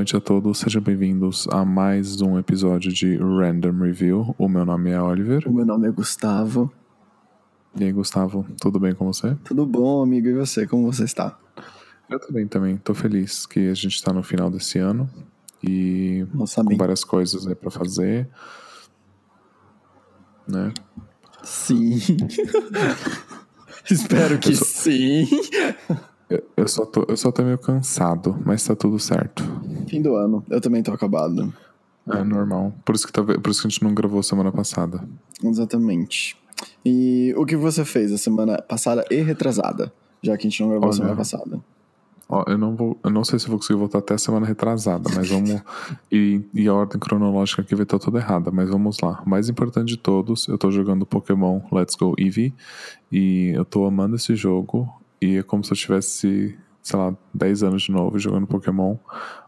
noite a todos, sejam bem-vindos a mais um episódio de Random Review. O meu nome é Oliver. O meu nome é Gustavo. E aí, Gustavo, tudo bem com você? Tudo bom, amigo? E você? Como você está? Eu também, também. Tô feliz que a gente está no final desse ano e Nossa, com várias coisas aí pra fazer, né? Sim. Espero que sou- sim. Eu, eu só tô, eu só tô meio cansado, mas tá tudo certo. Fim do ano. Eu também tô acabado. É normal. Por isso que talvez, por isso que a gente não gravou semana passada. Exatamente. E o que você fez a semana passada e retrasada? Já que a gente não gravou Olha. semana passada. Ó, eu não vou, eu não sei se eu vou conseguir voltar até a semana retrasada, mas vamos e, e a ordem cronológica aqui vai estar toda errada, mas vamos lá. O mais importante de todos, eu tô jogando Pokémon Let's Go Eevee e eu tô amando esse jogo e é como se eu tivesse, sei lá, 10 anos de novo jogando Pokémon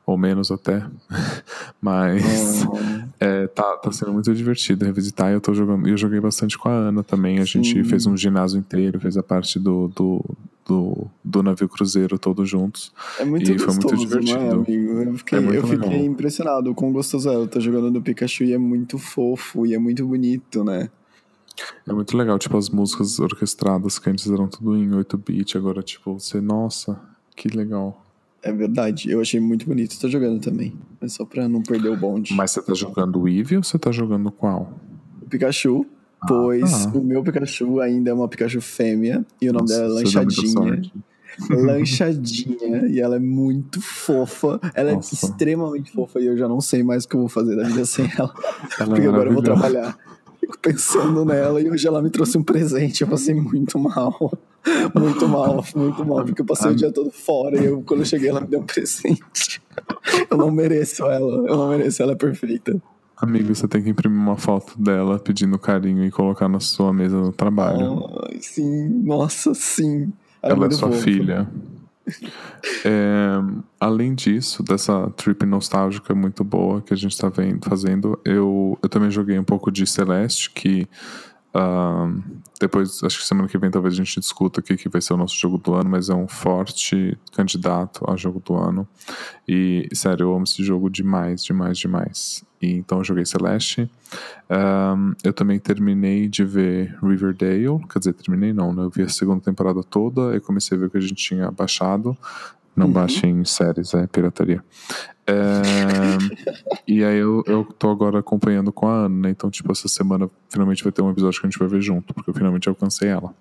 ou menos até. mas Ah, é, tá, tá sendo muito divertido revisitar. e Eu tô jogando, eu joguei bastante com a Ana também. A gente Sim. fez um ginásio inteiro, fez a parte do, do, do, do navio cruzeiro todos juntos. é muito E foi muito gostoso, não é, divertido. amigo? Eu fiquei, É muito eu fiquei impressionado com o gostoso é. Eu tô jogando no Pikachu e é muito fofo e é muito bonito, né? É muito legal, tipo, as músicas orquestradas que antes eram tudo em 8-bit, agora, tipo, você, nossa, que legal. É verdade. Eu achei muito bonito. Tô jogando também. É só pra não perder o bonde. Mas você tá jogando o Eevee ou você tá jogando qual? o Pikachu, pois tá. o meu Pikachu ainda é uma Pikachu fêmea e o nome Nossa, dela é Lanchadinha. Lanchadinha, e ela é muito fofa. Ela Nossa. é extremamente fofa e eu já não sei mais o que eu vou fazer da vida sem ela. Ela é porque agora eu vou trabalhar. Fico pensando nela e hoje ela me trouxe um presente. Eu passei muito mal. Muito mal, muito mal, porque eu passei o dia todo fora e eu, quando eu cheguei ela me deu um presente. Eu não mereço ela, eu não mereço, ela é perfeita. Amigo, você tem que imprimir uma foto dela pedindo carinho e colocar na sua mesa no trabalho. Ai, sim, nossa, sim. Ela é sua filha. É, além disso, dessa trip nostálgica muito boa que a gente tá vendo, fazendo, eu, eu também joguei um pouco de Celeste, que ah, depois, acho que semana que vem talvez a gente discuta aqui que vai ser o nosso jogo do ano, mas é um forte candidato a jogo do ano. E, sério, eu amo esse jogo demais, demais, demais. E, então eu joguei Celeste. Ahn, eu também terminei de ver Riverdale, quer dizer, terminei não, né? Eu vi a segunda temporada toda e comecei a ver o que a gente tinha baixado. Não Uhum. baixem séries, é pirataria. É, e aí eu, eu tô agora acompanhando com a Ana, né? Então, tipo, essa semana finalmente vai ter um episódio que a gente vai ver junto, porque eu finalmente alcancei ela.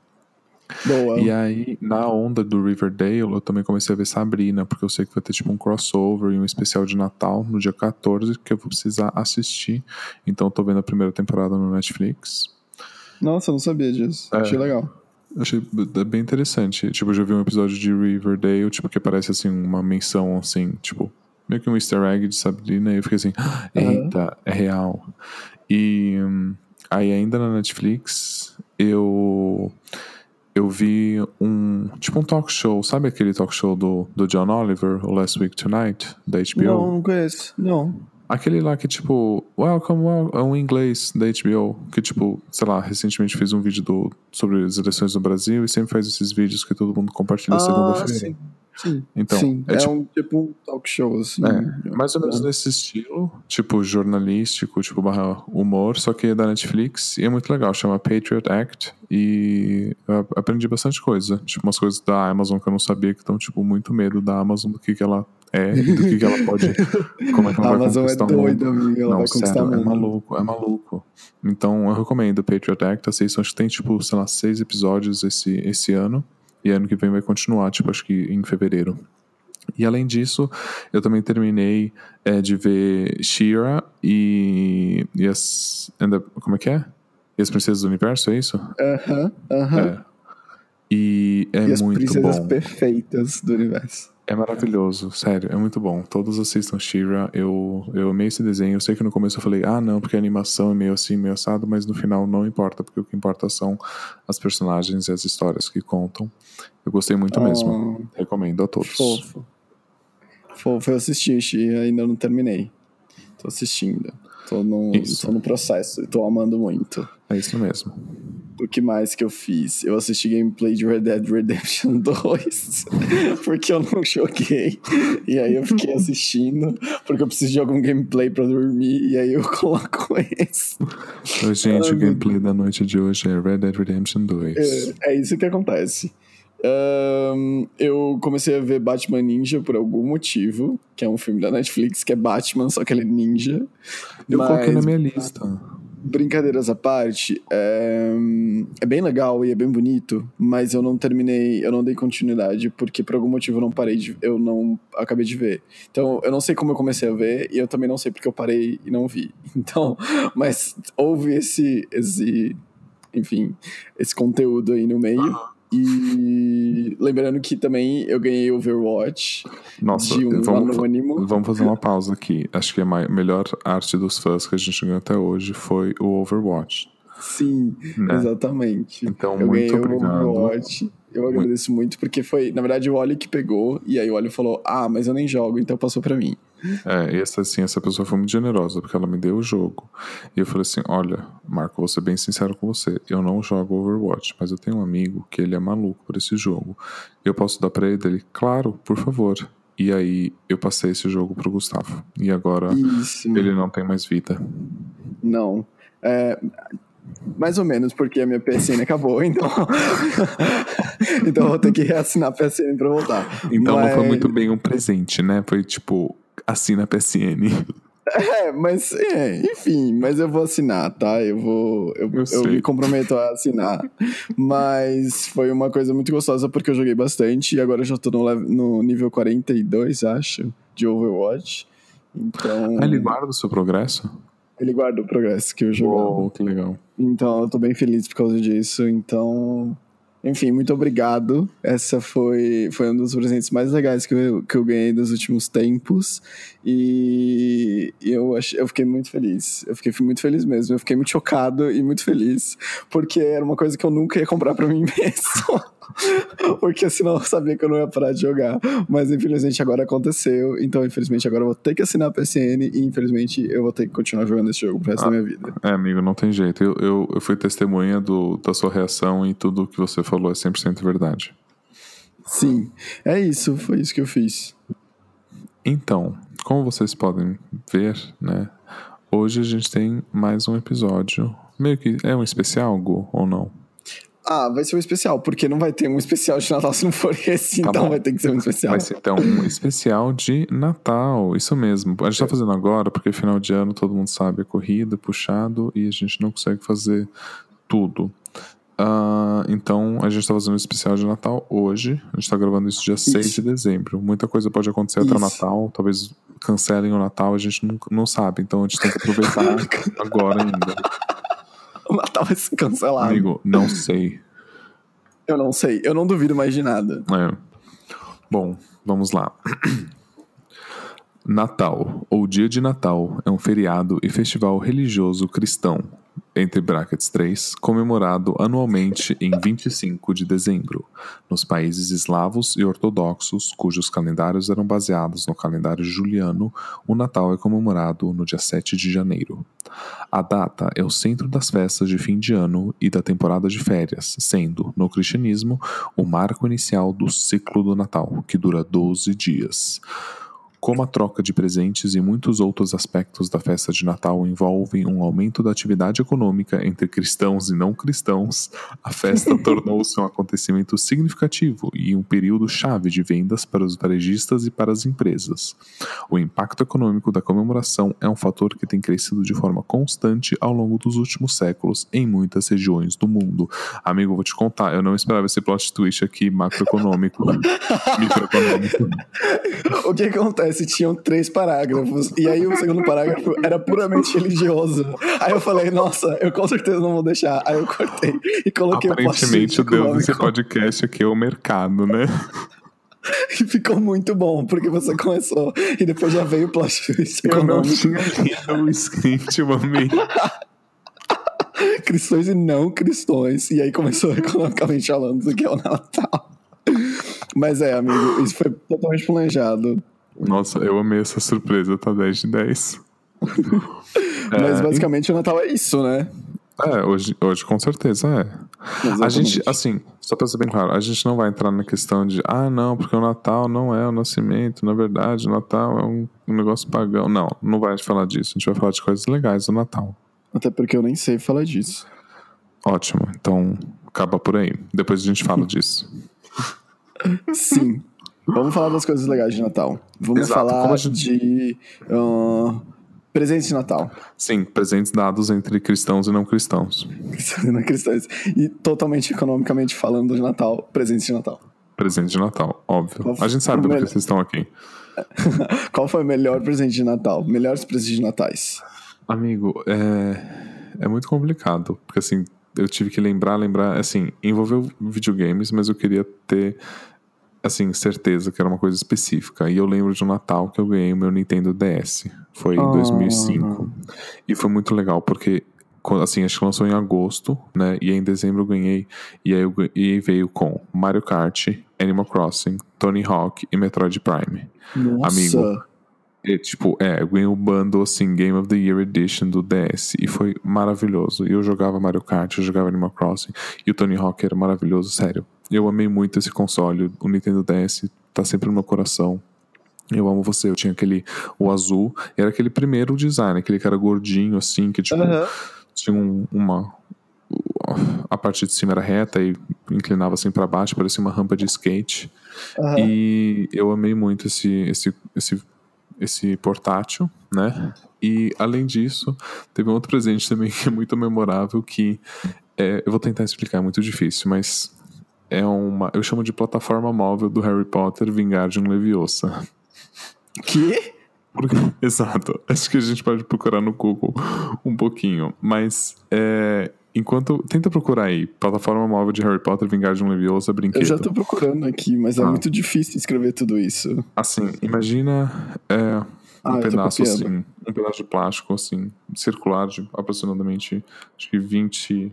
Boa. E aí, na onda do Riverdale, eu também comecei a ver Sabrina, porque eu sei que vai ter tipo um crossover e um especial de Natal no dia 14, que eu vou precisar assistir. Então eu tô vendo a primeira temporada no Netflix. Nossa, eu não sabia disso. É. Achei legal. Achei b- bem interessante. Tipo, eu já vi um episódio de Riverdale, tipo, que parece assim, uma menção assim, tipo, meio que um easter egg de Sabrina, e eu fiquei assim, "Ah, eita, é real. E hum, aí ainda na Netflix, eu eu vi um, tipo um talk show, sabe aquele talk show do, do John Oliver, o Last Week Tonight, da HBO? Não, não conheço. Não. Aquele lá que, tipo, Welcome, well, é um inglês da HBO, que, tipo, sei lá, recentemente fez um vídeo do, sobre as eleições no Brasil e sempre faz esses vídeos que todo mundo compartilha Ah, segunda-feira. Sim. Então, sim. é É, tipo- um tipo um talk show, assim. É, mais ou menos nesse estilo, tipo jornalístico, tipo barra humor, só que é da Netflix e é muito legal, chama Patriot Act e aprendi bastante coisa, tipo umas coisas da Amazon que eu não sabia que estão tipo muito medo da Amazon do que que ela é e do que que ela pode, como é que ela A vai Amazon é conquistar o mundo. doida, amiga. Ela não, vai conquistar sério, o é maluco, é maluco. Então eu recomendo Patriot Act, assistam, acho que tem tipo, sei lá, seis episódios esse, esse ano e ano que vem vai continuar, tipo, acho que em fevereiro. E além disso, eu também terminei é, de ver She-Ra e, e as. and the- como é que é? E as Princesas do Universo, é isso? Aham, aham. É. E é E as muito princesas bom. perfeitas do universo. É maravilhoso, sério, é muito bom. Todos assistam She-Ra. Eu, eu amei esse desenho. Eu sei que no começo eu falei, ah, não, porque a animação é meio assim, meio assado, mas no final não importa, porque o que importa são as personagens e as histórias que contam. Eu gostei muito mesmo. Recomendo a todos. Fofo. Fofo, eu assisti, ainda não terminei. Tô assistindo. Tô no, Isso. tô no processo e tô amando muito. É isso mesmo. O que mais que eu fiz? Eu assisti gameplay de Red Dead Redemption 2, porque eu não joguei. E aí eu fiquei assistindo, porque eu preciso de algum gameplay pra dormir, e aí eu coloco esse. Gente, Ai, o gameplay da noite de hoje é Red Dead Redemption 2. É, é isso que acontece. Um, eu comecei a ver Batman Ninja por algum motivo, que é um filme da Netflix, que é Batman, só que ele é ninja. Eu mas... coloquei na minha lista brincadeiras à parte, é, é, bem legal e é bem bonito, mas eu não terminei, eu não dei continuidade, porque por algum motivo eu não parei de. Eu não acabei de ver. Então, eu não sei como eu comecei a ver, e eu também não sei porque eu parei e não vi. Então, mas houve esse. esse enfim, esse conteúdo aí no meio. E lembrando que também eu ganhei Overwatch Nossa, de um vamos, anônimo. Vamos fazer uma pausa aqui. Acho que a melhor arte dos fãs que a gente ganhou até hoje foi o Overwatch. Sim, né? exatamente. Então, eu muito obrigado. Overwatch. Eu agradeço muito, porque foi, na verdade, o Oli que pegou, e aí o Oli falou: Ah, mas eu nem jogo, então passou para mim. É, e essa, assim, essa pessoa foi muito generosa, porque ela me deu o jogo. E eu falei assim: Olha, Marco, vou ser bem sincero com você. Eu não jogo Overwatch, mas eu tenho um amigo que ele é maluco por esse jogo. Eu posso dar pra ele? Ele, claro, por favor. E aí eu passei esse jogo pro Gustavo. E agora Isso. ele não tem mais vida. Não. É, mais ou menos, porque a minha PSN acabou, então. então eu vou ter que reassinar a PSN pra voltar. Então mas... não foi muito bem um presente, né? Foi tipo, assina a PSN. É, mas, é, enfim, mas eu vou assinar, tá? Eu vou. Eu, eu, eu, me comprometo a assinar. Mas foi uma coisa muito gostosa porque eu joguei bastante e agora eu já tô no, no nível 42, acho, de Overwatch. Então. Ah, ele guarda o seu progresso? Ele guarda o progresso que eu jogo. Uou, que legal. Então eu tô bem feliz por causa disso. Então enfim, muito obrigado. Essa foi, foi um dos presentes mais legais que eu, que eu ganhei dos últimos tempos. E, e eu, ach, eu fiquei muito feliz. Eu fiquei muito feliz mesmo. Eu fiquei muito chocado e muito feliz. Porque era uma coisa que eu nunca ia comprar para mim mesmo. porque senão eu sabia que eu não ia parar de jogar. Mas infelizmente agora aconteceu. Então, infelizmente, agora eu vou ter que assinar a PSN. E infelizmente eu vou ter que continuar jogando esse jogo pro resto ah, da minha vida. É, amigo, não tem jeito. Eu, eu, eu fui testemunha do, da sua reação e tudo que você falou é 100% verdade. Sim, é isso, foi isso que eu fiz. Então, como vocês podem ver, né? Hoje a gente tem mais um episódio. Meio que é um especial, Gu, ou não? Ah, vai ser um especial, porque não vai ter um especial de Natal se não for esse, tá então bom. vai ter que ser um especial. Vai ser então um especial de Natal, isso mesmo. A gente tá fazendo agora, porque final de ano todo mundo sabe, é corrida, puxado, e a gente não consegue fazer tudo. Uh, então, a gente está fazendo um especial de Natal hoje. A gente está gravando isso dia isso. 6 de dezembro. Muita coisa pode acontecer isso. até o Natal. Talvez cancelem o Natal, a gente não, não sabe. Então, a gente tem que aproveitar agora ainda. O Natal vai ser cancelado. Amigo, não sei. Eu não sei. Eu não duvido mais de nada. É. Bom, vamos lá. Natal, ou Dia de Natal, é um feriado e festival religioso cristão entre brackets 3, comemorado anualmente em 25 de dezembro, nos países eslavos e ortodoxos, cujos calendários eram baseados no calendário juliano, o Natal é comemorado no dia 7 de janeiro. A data é o centro das festas de fim de ano e da temporada de férias, sendo, no cristianismo, o marco inicial do ciclo do Natal, que dura 12 dias. Como a troca de presentes e muitos outros aspectos da festa de Natal envolvem um aumento da atividade econômica entre cristãos e não cristãos, a festa tornou-se um acontecimento significativo e um período chave de vendas para os varejistas e para as empresas. O impacto econômico da comemoração é um fator que tem crescido de forma constante ao longo dos últimos séculos em muitas regiões do mundo. Amigo, vou te contar, eu não esperava esse plot twist aqui macroeconômico, microeconômico. O que acontece? Se tinham três parágrafos. E aí o segundo parágrafo era puramente religioso. Aí eu falei, nossa, eu com certeza não vou deixar. Aí eu cortei e coloquei Aparentemente, o Deus desse podcast aqui é o mercado, né? E ficou muito bom, porque você começou e depois já veio o plot twist Eu não tinha lido o script, eu amei. cristões e não cristões. E aí começou economicamente falando do que é o Natal. Mas é, amigo, isso foi totalmente planejado. Nossa, eu amei essa surpresa, tá 10 de 10. Mas é, basicamente e... o Natal é isso, né? É, hoje, hoje com certeza é. A gente, assim, só pra ser bem claro, a gente não vai entrar na questão de, ah, não, porque o Natal não é o nascimento, na verdade, o Natal é um, um negócio pagão. Não, não vai falar disso. A gente vai falar de coisas legais do Natal. Até porque eu nem sei falar disso. Ótimo, então acaba por aí. Depois a gente fala disso. Sim. Vamos falar das coisas legais de Natal. Vamos Exato, falar gente- de uh, presentes de Natal. Sim, presentes dados entre cristãos e não cristãos. Não cristãos. E totalmente economicamente falando de Natal, presentes de Natal. Presente de Natal, óbvio. A gente sabe porque melhor? vocês estão aqui. Qual foi o melhor presente de Natal? Melhores presentes de Natais? Amigo, é, é muito complicado, porque assim, eu tive que lembrar, lembrar, assim, envolveu videogames, mas eu queria ter, assim, certeza que era uma coisa específica. E eu lembro de um Natal que eu ganhei o meu Nintendo DS, foi em Ah. 2005. E foi muito legal, porque, assim, acho que lançou em agosto, né, e aí em dezembro eu ganhei, e aí, eu, e veio com Mario Kart, Animal Crossing, Tony Hawk e Metroid Prime. Nossa. Amigo, E, tipo, é, eu ganhei o bundle, assim, Game of the Year Edition do DS. E foi maravilhoso. E eu jogava Mario Kart, eu jogava Animal Crossing. E o Tony Hawk era maravilhoso, sério. Eu amei muito esse console. O Nintendo DS tá sempre no meu coração. Eu amo você. Eu tinha aquele, o azul. Era aquele primeiro design, aquele cara gordinho, assim, que, tipo, Aham. tinha um- uma. A parte de cima era reta e inclinava assim pra baixo, parecia uma rampa de skate. Aham. E eu amei muito esse, esse, esse, esse portátil, né? E além disso, teve um outro presente também que é muito memorável que é, eu vou tentar explicar, é muito difícil, mas é uma, eu chamo de plataforma móvel do Harry Potter Vingardium Leviosa. Que? Porque- Exato. Acho que a gente pode procurar no Google um pouquinho. Mas é, enquanto. Tenta procurar aí. Plataforma móvel de Harry Potter Vingardium Leviosa brinquedo. Eu já tô procurando aqui, mas é Ah. muito difícil escrever tudo isso. Assim, imagina é, um Ah, pedaço assim, um pedaço de plástico assim, circular de aproximadamente acho que 20,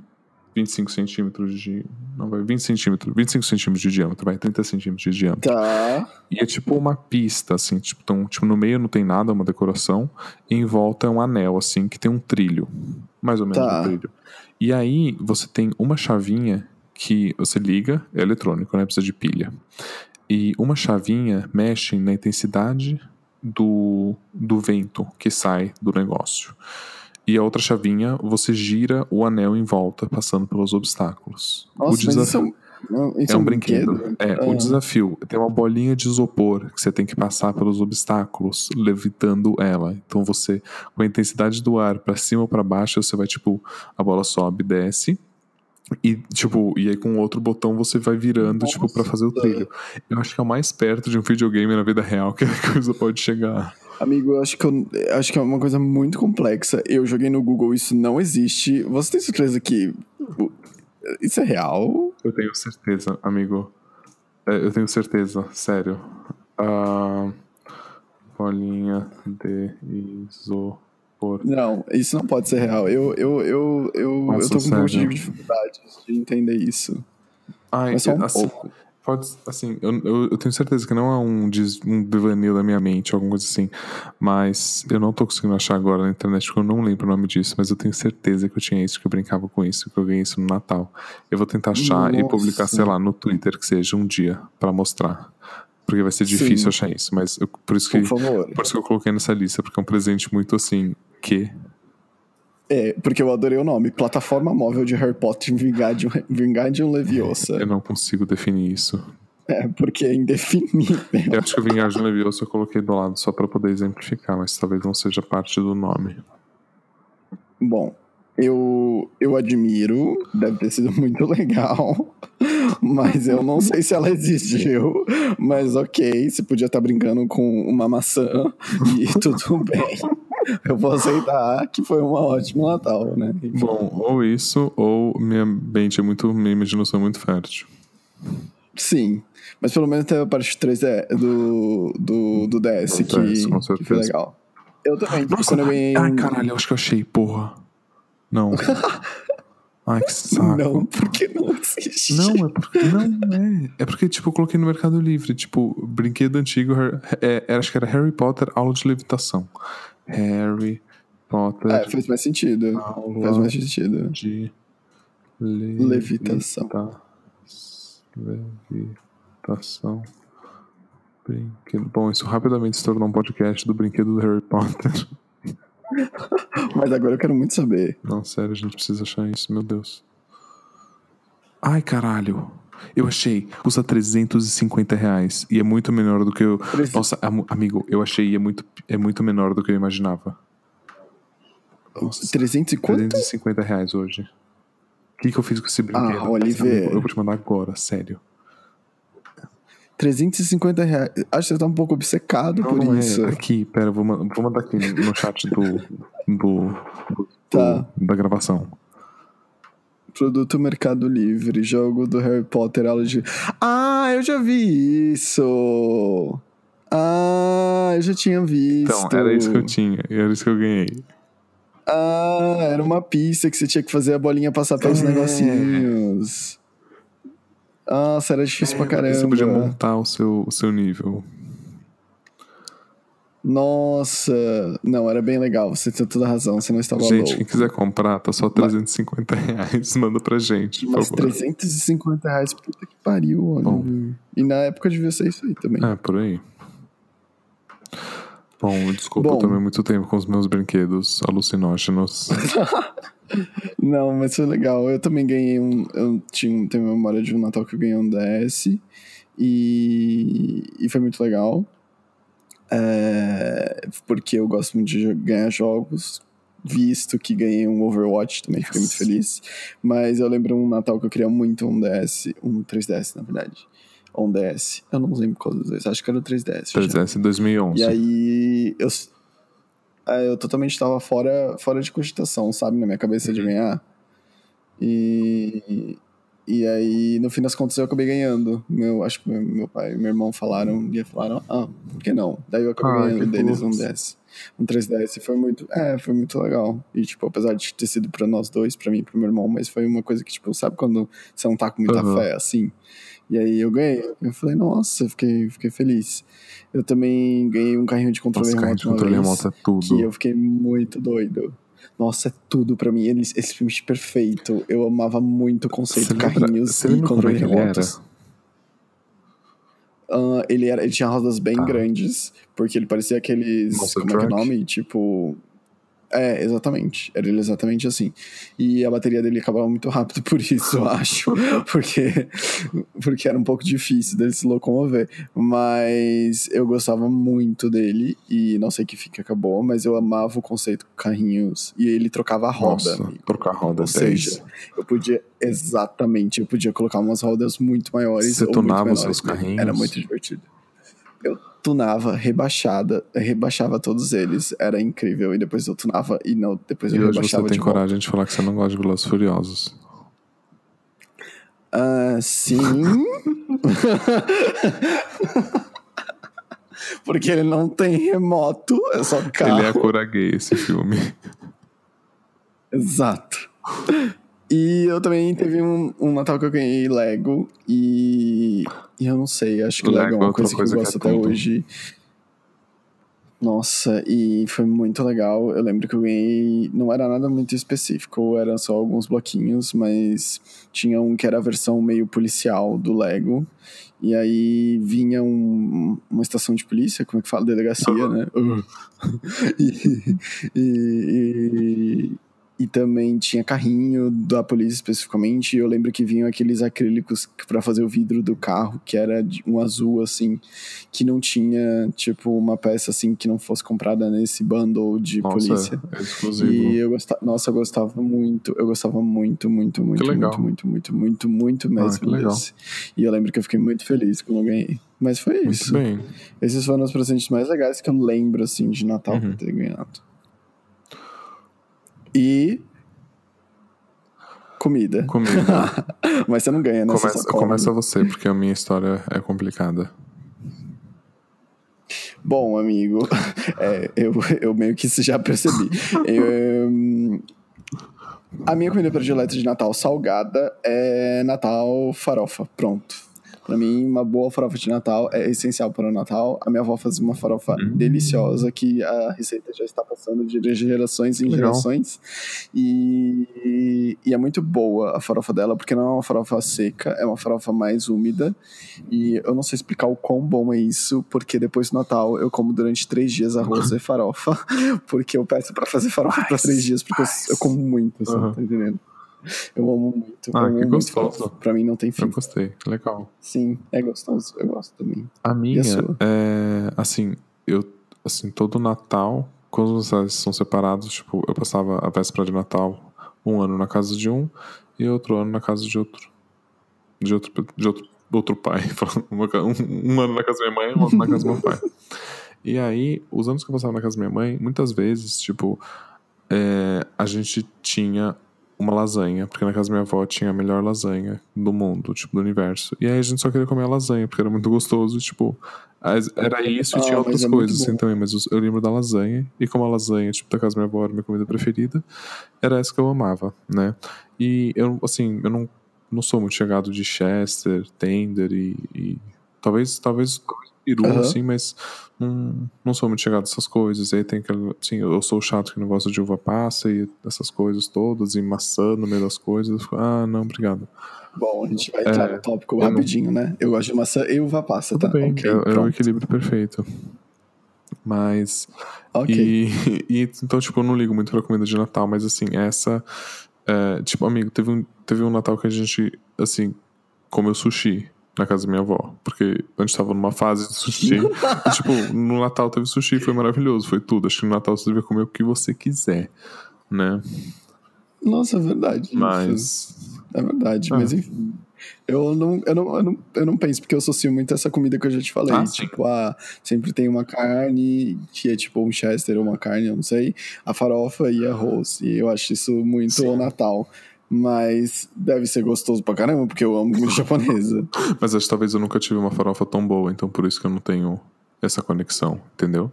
25 centímetros de. Não vai, 20 centímetros, 25 centímetros de diâmetro, vai, 30 centímetros de diâmetro. Tá. E é tipo uma pista, assim, tipo, então, tipo, no meio não tem nada, é uma decoração, e em volta é um anel, assim, que tem um trilho. Mais ou menos Tá. um trilho. E aí você tem uma chavinha que você liga, é eletrônico, né? Precisa de pilha. E uma chavinha mexe na intensidade do, do vento que sai do negócio. E a outra chavinha, você gira o anel em volta, passando pelos obstáculos. Nossa, o é um, isso é um brinquedo. É, Ah. o desafio tem uma bolinha de isopor que você tem que passar pelos obstáculos, levitando ela. Então você, com a intensidade do ar pra cima ou pra baixo, você vai tipo, a bola sobe, desce. E, tipo, e aí com o outro botão você vai virando, tipo, pra fazer o trilho. Eu acho que é o mais perto de um videogame na vida real que a coisa pode chegar. Amigo, eu acho que, eu, acho que é uma coisa muito complexa. Eu joguei no Google, isso não existe. Você tem certeza que isso é real? Eu tenho certeza, amigo. É, eu tenho certeza, sério. Ah, bolinha de isopor. Não, isso não pode ser real. Eu, eu, eu, eu, Nossa, eu tô com um pouco de sério? dificuldade de entender isso. Ai, Mas só um assim, pouco. Pode, assim, eu, eu, eu tenho certeza que não é um, des, um devaneio da minha mente, alguma coisa assim. Mas eu não tô conseguindo achar agora na internet, porque eu não lembro o nome disso. Mas eu tenho certeza que eu tinha isso, que eu brincava com isso, que eu ganhei isso no Natal. Eu vou tentar achar e Nossa. publicar, sei lá, no Twitter, que seja um dia, pra mostrar. Porque vai ser difícil Sim. achar isso. Mas eu- por isso que. Por favor. Por isso que eu coloquei nessa lista, porque é um presente muito assim, que. É, porque eu adorei o nome. Plataforma móvel de Harry Potter Vingardium, Vingardium Leviosa. Eu não consigo definir isso. É, porque é indefinível. Eu acho que o Vingardium Leviosa eu coloquei do lado só pra poder exemplificar, mas talvez não seja parte do nome. Bom, eu, eu admiro, deve ter sido muito legal, mas eu não sei se ela existiu. Mas ok, você podia estar brincando com uma maçã e tudo bem. Eu vou aceitar que foi um ótimo Natal, né? Bom, ou isso, ou minha mente é muito. Minha imaginação é muito fértil. Sim, mas pelo menos teve a parte 3 do, do, do DS que, DS, que foi legal. Eu também, Nossa, quando eu ganhei ai caralho, eu acho que eu achei, porra. Não. Ai, que saco. Não, porque não existe. Não, é porque. Não, é. É porque, tipo, eu coloquei no Mercado Livre. Tipo, brinquedo antigo. É, é, acho que era Harry Potter, aula de levitação. Harry Potter, É, faz mais sentido. Faz mais sentido. de Levitação. Levitação. Brinquedo. Bom, isso rapidamente se tornou um podcast do brinquedo do Harry Potter. Mas agora eu quero muito saber. Não, sério, a gente precisa achar isso, meu Deus. Ai, caralho. Eu achei, custa 350 reais. E é muito menor do que eu. Nossa, am- amigo, eu achei e é muito, é muito menor do que eu imaginava. Nossa, 300 e quanto? 350 reais hoje. O que, que eu fiz com esse brinquedo? Ah, Oliver. Eu vou te mandar agora, sério. 350 reais. Acho que você tá um pouco obcecado por Não é. isso. Aqui, pera, vou, vou mandar aqui no chat do, do, do- Tá. da gravação. Produto Mercado Livre, jogo do Harry Potter, aula de. Ah, eu já vi isso! Ah, eu já tinha visto. Então, era isso que eu tinha, era isso que eu ganhei. Ah, era uma pista que você tinha que fazer a bolinha passar pelos É. negocinhos. Nossa, era difícil pra caramba. Você podia montar o seu, o seu nível. Nossa, não, era bem legal. Você tem toda a razão, você não estava Gente, louco. quem quiser comprar, tá só 350 reais. Manda pra gente, por Mas favor. 350 reais, puta que pariu, Bom. Oliver. E na época devia ser isso aí também. É, por aí. Bom, desculpa, Bom. eu tomei muito tempo com os meus brinquedos alucinógenos. Não, mas foi legal. Eu também ganhei um. Eu tinha, tenho memória de um Natal que eu ganhei um DS. E, e foi muito legal. É, porque eu gosto muito de ganhar jogos. Visto que ganhei um Overwatch também, fiquei muito feliz. Mas eu lembro um Natal que eu queria muito um DS, um 3DS na verdade. Ou um DS. Eu não lembro qual dos dois, acho que era o 3DS. já. 3DS em 2011. E aí eu, é, eu totalmente estava fora, fora de cogitação, sabe, na minha cabeça de ganhar. E, e aí, no fim das contas, eu acabei ganhando. Meu, acho que meu, pai e meu irmão falaram, e falaram, ah, por que não? Daí eu acabei Ah, ganhando deles um. 10. Um 3DS e foi muito, é, foi muito legal. E, tipo, apesar de ter sido pra nós dois, pra mim e pro meu irmão, mas foi uma coisa que, tipo, sabe quando você não tá com muita Aham. fé, assim? E aí eu ganhei. Eu falei, nossa, fiquei, fiquei feliz. Eu também ganhei um carrinho de controle Nossa, carrinho remoto de uma controle remoto é tudo. que eu fiquei muito doido. Nossa, é tudo pra mim. Ele, esse filme é perfeito. Eu amava muito o conceito de lembra- carrinhos e controle remotos. Ah, ele, era, ele tinha rodas bem Tá. grandes, porque ele parecia aqueles. Monster como é que é o Truck? nome? Tipo. É, exatamente. Era ele exatamente assim. E a bateria dele acabava muito rápido por isso, eu acho. Porque, porque era um pouco difícil dele se locomover. Mas eu gostava muito dele. E não sei que que acabou, mas eu amava o conceito com carrinhos. E ele trocava a roda. Nossa, trocar roda Ou 10. seja, eu podia. Exatamente, eu podia colocar umas rodas muito maiores. Você ou muito tunava os seus carrinhos? Era muito divertido. Eu tunava, rebaixada, rebaixava todos eles. Era incrível. E depois eu tunava e não, depois E eu hoje você rebaixava tem de volta. coragem de falar que você não gosta de Velozes Furiosos. Ah, sim. Porque ele não tem remoto, é só carro. Ele é a cura gay, esse filme. Exato. E eu também teve um, um Natal que eu ganhei Lego e, e eu não sei, acho que Lego, Lego é é uma outra coisa que coisa eu que gosto é até tudo. hoje. Nossa, e foi muito legal. Eu lembro que eu ganhei. Não era nada muito específico, eram só alguns bloquinhos, mas tinha um que era a versão meio policial do Lego. E aí vinha um- uma estação de polícia, como é que fala? Delegacia, né? e, e, e, e também tinha carrinho da polícia especificamente. E eu lembro que vinham aqueles acrílicos pra fazer o vidro do carro, que era um azul assim, que não tinha tipo uma peça assim que não fosse comprada nesse bundle de Nossa, polícia. é exclusivo. E eu gostava, nossa, eu gostava muito, eu gostava muito, muito, muito, legal. muito, muito, muito, muito, muito Ah, mesmo legal. desse. E eu lembro que eu fiquei muito feliz quando eu ganhei. Mas foi Muito isso. bem. Esses foram os presentes mais legais que eu lembro, assim, de Natal Uhum. ter ganhado. E. Comida. Comida. Mas você não ganha, né? Você começa, come. começa você, porque a minha história é complicada. Bom, amigo, é, eu, eu meio que já percebi. Eu, hum, a minha comida predileta de Natal salgada é Natal farofa. Pronto. Pra mim, uma boa farofa de Natal é essencial para o Natal. A minha avó fazia uma farofa Hum. deliciosa que a receita já está passando de gerações em gerações. E, e é muito boa a farofa dela, porque não é uma farofa seca, é uma farofa mais úmida. E eu não sei explicar o quão bom é isso, porque depois do Natal eu como durante três dias arroz e farofa, porque eu peço para fazer farofa para três dias, porque eu, eu como muito, assim, uhum. tá entendendo? Eu amo muito. Ah, amo que gostoso. Pra mim não tem fim. Eu gostei, legal. Sim, é gostoso. Eu gosto também. A minha a é. Assim, eu. Assim, todo Natal, quando os meus são separados, tipo, eu passava a véspera de Natal um ano na casa de um e outro ano na casa de outro. De outro, de outro, outro pai. um, um ano na casa da minha mãe e outro na casa do meu pai. E aí, os anos que eu passava na casa da minha mãe, muitas vezes, tipo, é, a gente tinha uma lasanha, porque na casa da minha avó tinha a melhor lasanha do mundo, tipo, do universo. E aí a gente só queria comer a lasanha, porque era muito gostoso, tipo, era isso e tinha ah, outras é coisas assim também, mas eu lembro da lasanha, e como a lasanha, tipo, da casa da minha avó era minha comida preferida, era essa que eu amava, né? E eu, assim, eu não, não sou muito chegado de Chester, Tender e, e talvez, talvez peru, uhum. assim, mas não, não sou muito chegado nessas coisas. Aí tem que, assim, eu sou chato que não gosta de uva passa e essas coisas todas, e maçã no meio das coisas. Fico, ah, não, obrigado. Bom, a gente vai entrar é, no tópico rapidinho, não... né? Eu gosto de maçã e uva passa, Tudo tá? Bem, okay, é, é o equilíbrio perfeito. Mas. Okay. E, e, então, tipo, eu não ligo muito pra comida de Natal, mas assim, essa. É, tipo, amigo, teve um, teve um Natal que a gente, assim, comeu sushi na casa da minha avó. Porque a gente tava numa fase de sushi. e, tipo, no Natal teve sushi, foi maravilhoso, foi tudo. Acho que no Natal você devia comer o que você quiser, né? Nossa, é verdade. Mas. É verdade, mas enfim. Eu não, eu, não, eu, não, eu não penso, porque eu associo muito essa comida que eu já te falei. Ah, tipo, ah, sempre tem uma carne, que é tipo um chester ou uma carne, eu não sei, a farofa e arroz. E eu acho isso muito Sim. Natal. Mas deve ser gostoso pra caramba, porque eu amo comida japonesa. Mas acho que talvez eu nunca tive uma farofa tão boa, então por isso que eu não tenho essa conexão, entendeu?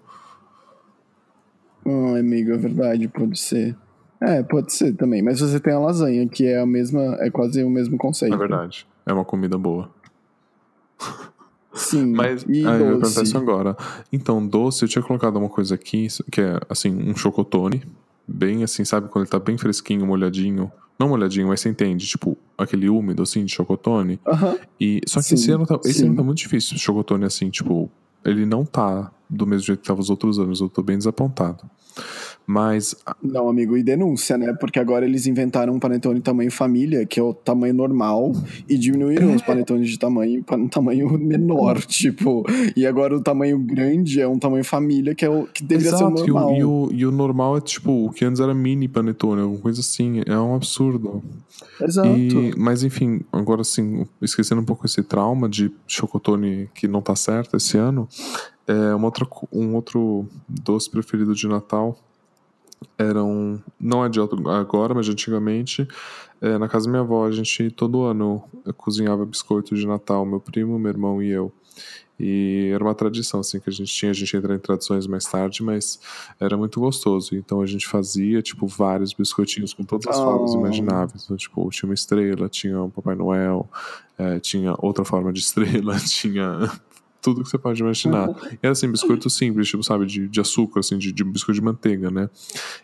Ah, amigo, é verdade, pode ser. É, pode ser também. Mas você tem a lasanha, que é a mesma, é quase o mesmo conceito. É verdade. É uma comida boa. Sim. Mas e doce. acontece agora. Então, doce, eu tinha colocado uma coisa aqui, que é assim, um chocotone. Bem assim, sabe, quando ele tá bem fresquinho, molhadinho. Não molhadinho, mas você entende, tipo, aquele úmido, assim, de chocotone. Uhum. E, só que sim, esse, ano tá, esse ano tá muito difícil. Chocotone, assim, tipo, ele não tá do mesmo jeito que tava os outros anos. Eu tô bem desapontado. Mas. Não, amigo, e denúncia, né? Porque agora eles inventaram um panetone tamanho família, que é o tamanho normal, e diminuíram é. os panetones de tamanho para um tamanho menor, tipo. E agora o tamanho grande é um tamanho família, que é o que deveria Exato, ser o normal. E o, e o, e o normal é tipo, o que antes era mini panetone, alguma coisa assim. É um absurdo. Exato. E, mas enfim, agora assim, esquecendo um pouco esse trauma de chocotone que não tá certo esse ano, é uma outra, um outro doce preferido de Natal eram. Não é de agora, mas antigamente. É, na casa da minha avó, a gente todo ano cozinhava biscoito de Natal, meu primo, meu irmão e eu. E era uma tradição assim que a gente tinha, a gente entra em tradições mais tarde, mas era muito gostoso. Então a gente fazia tipo vários biscoitinhos com todas as oh. formas imagináveis. Então, tipo, tinha uma estrela, tinha um Papai Noel, é, tinha outra forma de estrela, tinha tudo que você pode imaginar. Uhum. Era assim, biscoito simples, tipo, sabe, de, de açúcar, assim, de, de biscoito de manteiga, né?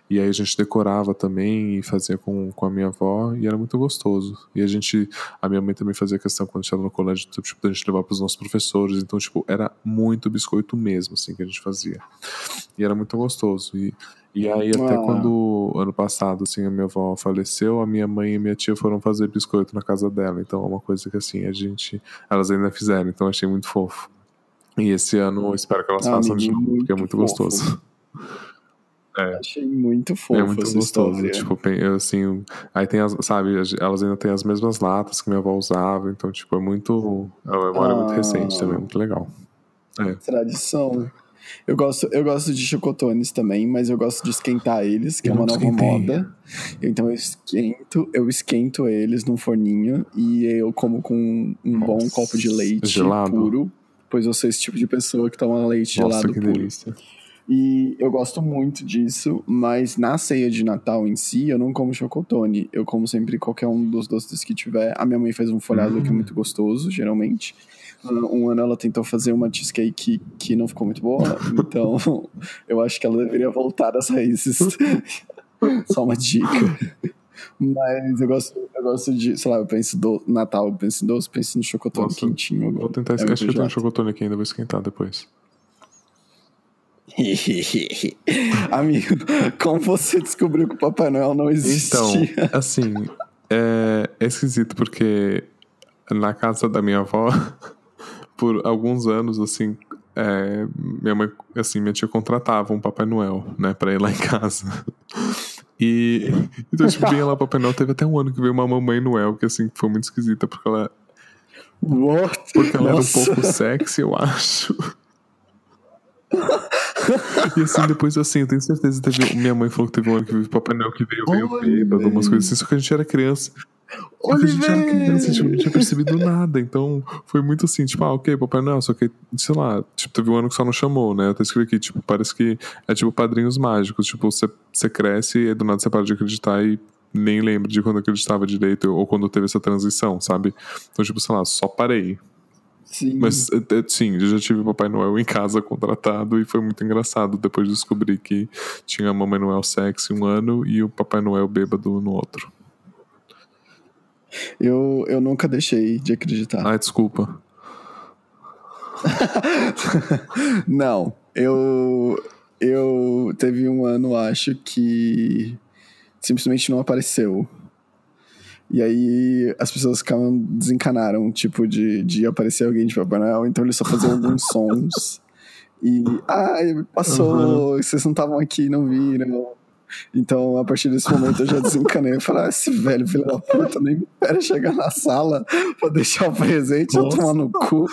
E aí a gente decorava também e fazia com, com a minha avó e era muito gostoso. E a gente, a minha mãe também fazia questão quando estava no colégio, tipo, a gente levar para os nossos professores. Então, tipo, era muito biscoito mesmo, assim, que a gente fazia. E era muito gostoso. E, e aí, até ah. quando ano passado, assim, a minha avó faleceu, a minha mãe e minha tia foram fazer biscoito na casa dela. Então é uma coisa que, assim, a gente. Elas ainda fizeram, então achei muito fofo. E esse ano eu espero que elas ah, façam de novo, porque é muito fofo. gostoso. É. Achei muito fofo. É muito gostoso. História. Tipo, eu, assim. Aí tem as, sabe, elas ainda têm as mesmas latas que minha avó usava. Então, tipo, é muito. É uma memória ah, muito recente também, muito legal. É. Tradição. Eu gosto, eu gosto de chocotones também, mas eu gosto de esquentar eles, que eu é uma nova esquentei. moda. Então eu esquento, eu esquento eles num forninho e eu como com um Nossa, bom copo de leite gelado. puro pois eu sou esse tipo de pessoa que toma leite Nossa, gelado que puro. delícia. E eu gosto muito disso, mas na ceia de Natal em si, eu não como chocotone. Eu como sempre qualquer um dos doces que tiver. A minha mãe faz um folhado hum. que é muito gostoso, geralmente. Um ano ela tentou fazer uma cheesecake que, que não ficou muito boa, então eu acho que ela deveria voltar às raízes. Só uma dica. Mas eu gosto, eu gosto de, sei lá, eu penso do Natal, eu penso em doce, penso no chocotone Nossa, quentinho. agora. Vou tentar É esquecer. Acho que eu tenho um chocotone aqui ainda, vou esquentar depois. Amigo, como você descobriu que o Papai Noel não existia? Então, assim, é, é esquisito porque na casa da minha avó, por alguns anos, assim, é, minha mãe, assim, minha tia contratava um Papai Noel, né, pra ir lá em casa. E, então, tipo, vinha lá Papai Noel. Teve até um ano que veio uma Mamãe Noel, que, assim, foi muito esquisita, porque ela, What? porque ela Nossa. era um pouco sexy, eu acho. E assim, depois assim, eu tenho certeza que teve. Minha mãe falou que teve um ano que veio Papai Noel que veio Olha, bêbado, umas coisas assim, só que a gente era criança. Que a gente era criança, não tinha percebido nada. Então, foi muito assim, tipo, ah, ok, Papai Noel, só que, sei lá, tipo, teve um ano que só não chamou, né? Eu até escrevi aqui, tipo, parece que é tipo padrinhos mágicos. Tipo, você, você cresce e do nada você para de acreditar e nem lembra de quando acreditava direito ou quando teve essa transição, sabe? Então, tipo, sei lá, só parei. Sim. Mas, é, é, sim, eu já tive Papai Noel em casa contratado e foi muito engraçado depois de descobrir que tinha a Mamãe Noel sexy um ano e o Papai Noel bêbado no outro. Eu, eu nunca deixei de acreditar. Ah, desculpa. Não, eu. Eu. Teve um ano, acho, que simplesmente não apareceu. E aí as pessoas ficavam, desencanaram, tipo, de, de aparecer alguém de Papai Noel, então eles só faziam alguns sons. E. Ai, passou, vocês não estavam aqui, não viram. Então, a partir desse momento, eu já desencanei. Eu falei, ah, esse velho filho da puta nem me espera chegar na sala pra deixar o presente eu Nossa. tomar no cu.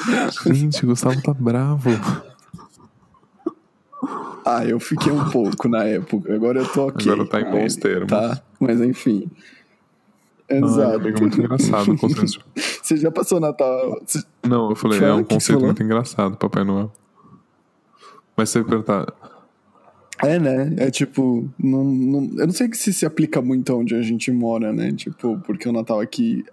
Gente, o Gustavo tá bravo. Ah, eu fiquei um pouco na época. Agora eu tô ok. Agora tá em bons termos. Tá, mas enfim. Exato. amigo, muito engraçado o conceito. Você já passou Natal? Você- Não, eu falei, Fala, é um conceito muito engraçado, Papai Noel. Mas você perguntar, É, né? É tipo. Não, não- eu não sei se se aplica muito onde a gente mora, né? Tipo, porque o Natal aqui.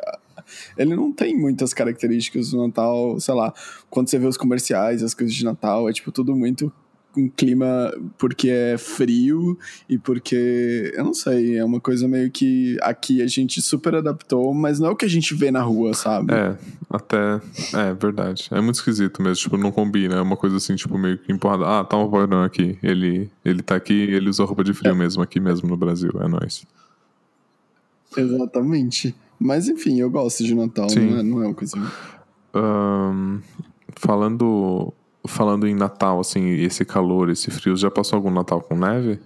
Ele não tem muitas características do Natal, sei lá. Quando você vê os comerciais, as coisas de Natal, é tipo tudo muito um clima porque é frio e porque, eu não sei, é uma coisa meio que aqui a gente super adaptou, mas não é o que a gente vê na rua, sabe? É, até. É, verdade. É muito esquisito mesmo, tipo, não combina. É uma coisa assim, tipo, meio que empurrada. Ah, tá um Noel aqui. Ele, ele tá aqui ele usa roupa de frio mesmo, aqui mesmo no Brasil. É nóis. Exatamente. Mas enfim, eu gosto de Natal, Sim. não é, não é uma coisa. Ahn, falando. Falando em Natal, assim, esse calor, esse frio, já passou algum Natal com neve?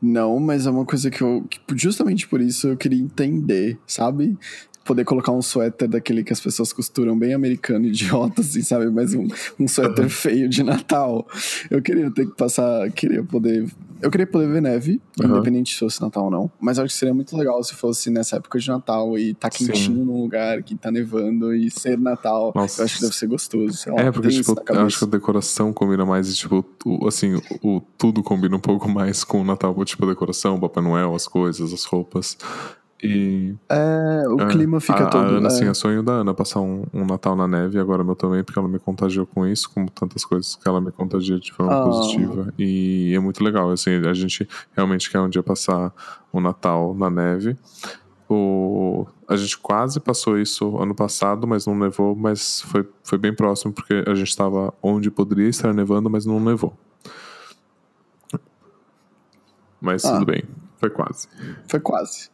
Não, mas é uma coisa que eu. justamente por isso eu queria entender, sabe? Poder colocar um suéter daquele que as pessoas costuram bem americano, idiota, assim, sabe? Mas um, um suéter feio de Natal. Eu queria ter que passar. Queria poder. Eu queria poder ver neve, Aham. independente se fosse Natal ou não. Mas eu acho que seria muito legal se fosse nessa época de Natal e tá Sim. quentinho num lugar que tá nevando e ser Natal. Nossa. Eu acho que deve ser gostoso. Lá, É, porque, tipo, eu acho que a decoração combina mais e, tipo, o, assim, o, o- tudo combina um pouco mais com o Natal, tipo, a decoração, o Papai Noel, as coisas, as roupas. E. É, o é, clima fica a, todo. A Ana, é. assim, é sonho da Ana passar um, um Natal na neve, agora meu também, porque ela me contagiou com isso, como tantas coisas que ela me contagia de forma Ah. positiva. E é muito legal, assim, a gente realmente quer um dia passar o Natal na neve. O, a gente quase passou isso ano passado, mas não nevou, mas foi, foi bem próximo, porque a gente estava onde poderia estar nevando, mas não nevou. Mas Ah. tudo bem, foi quase. Foi quase.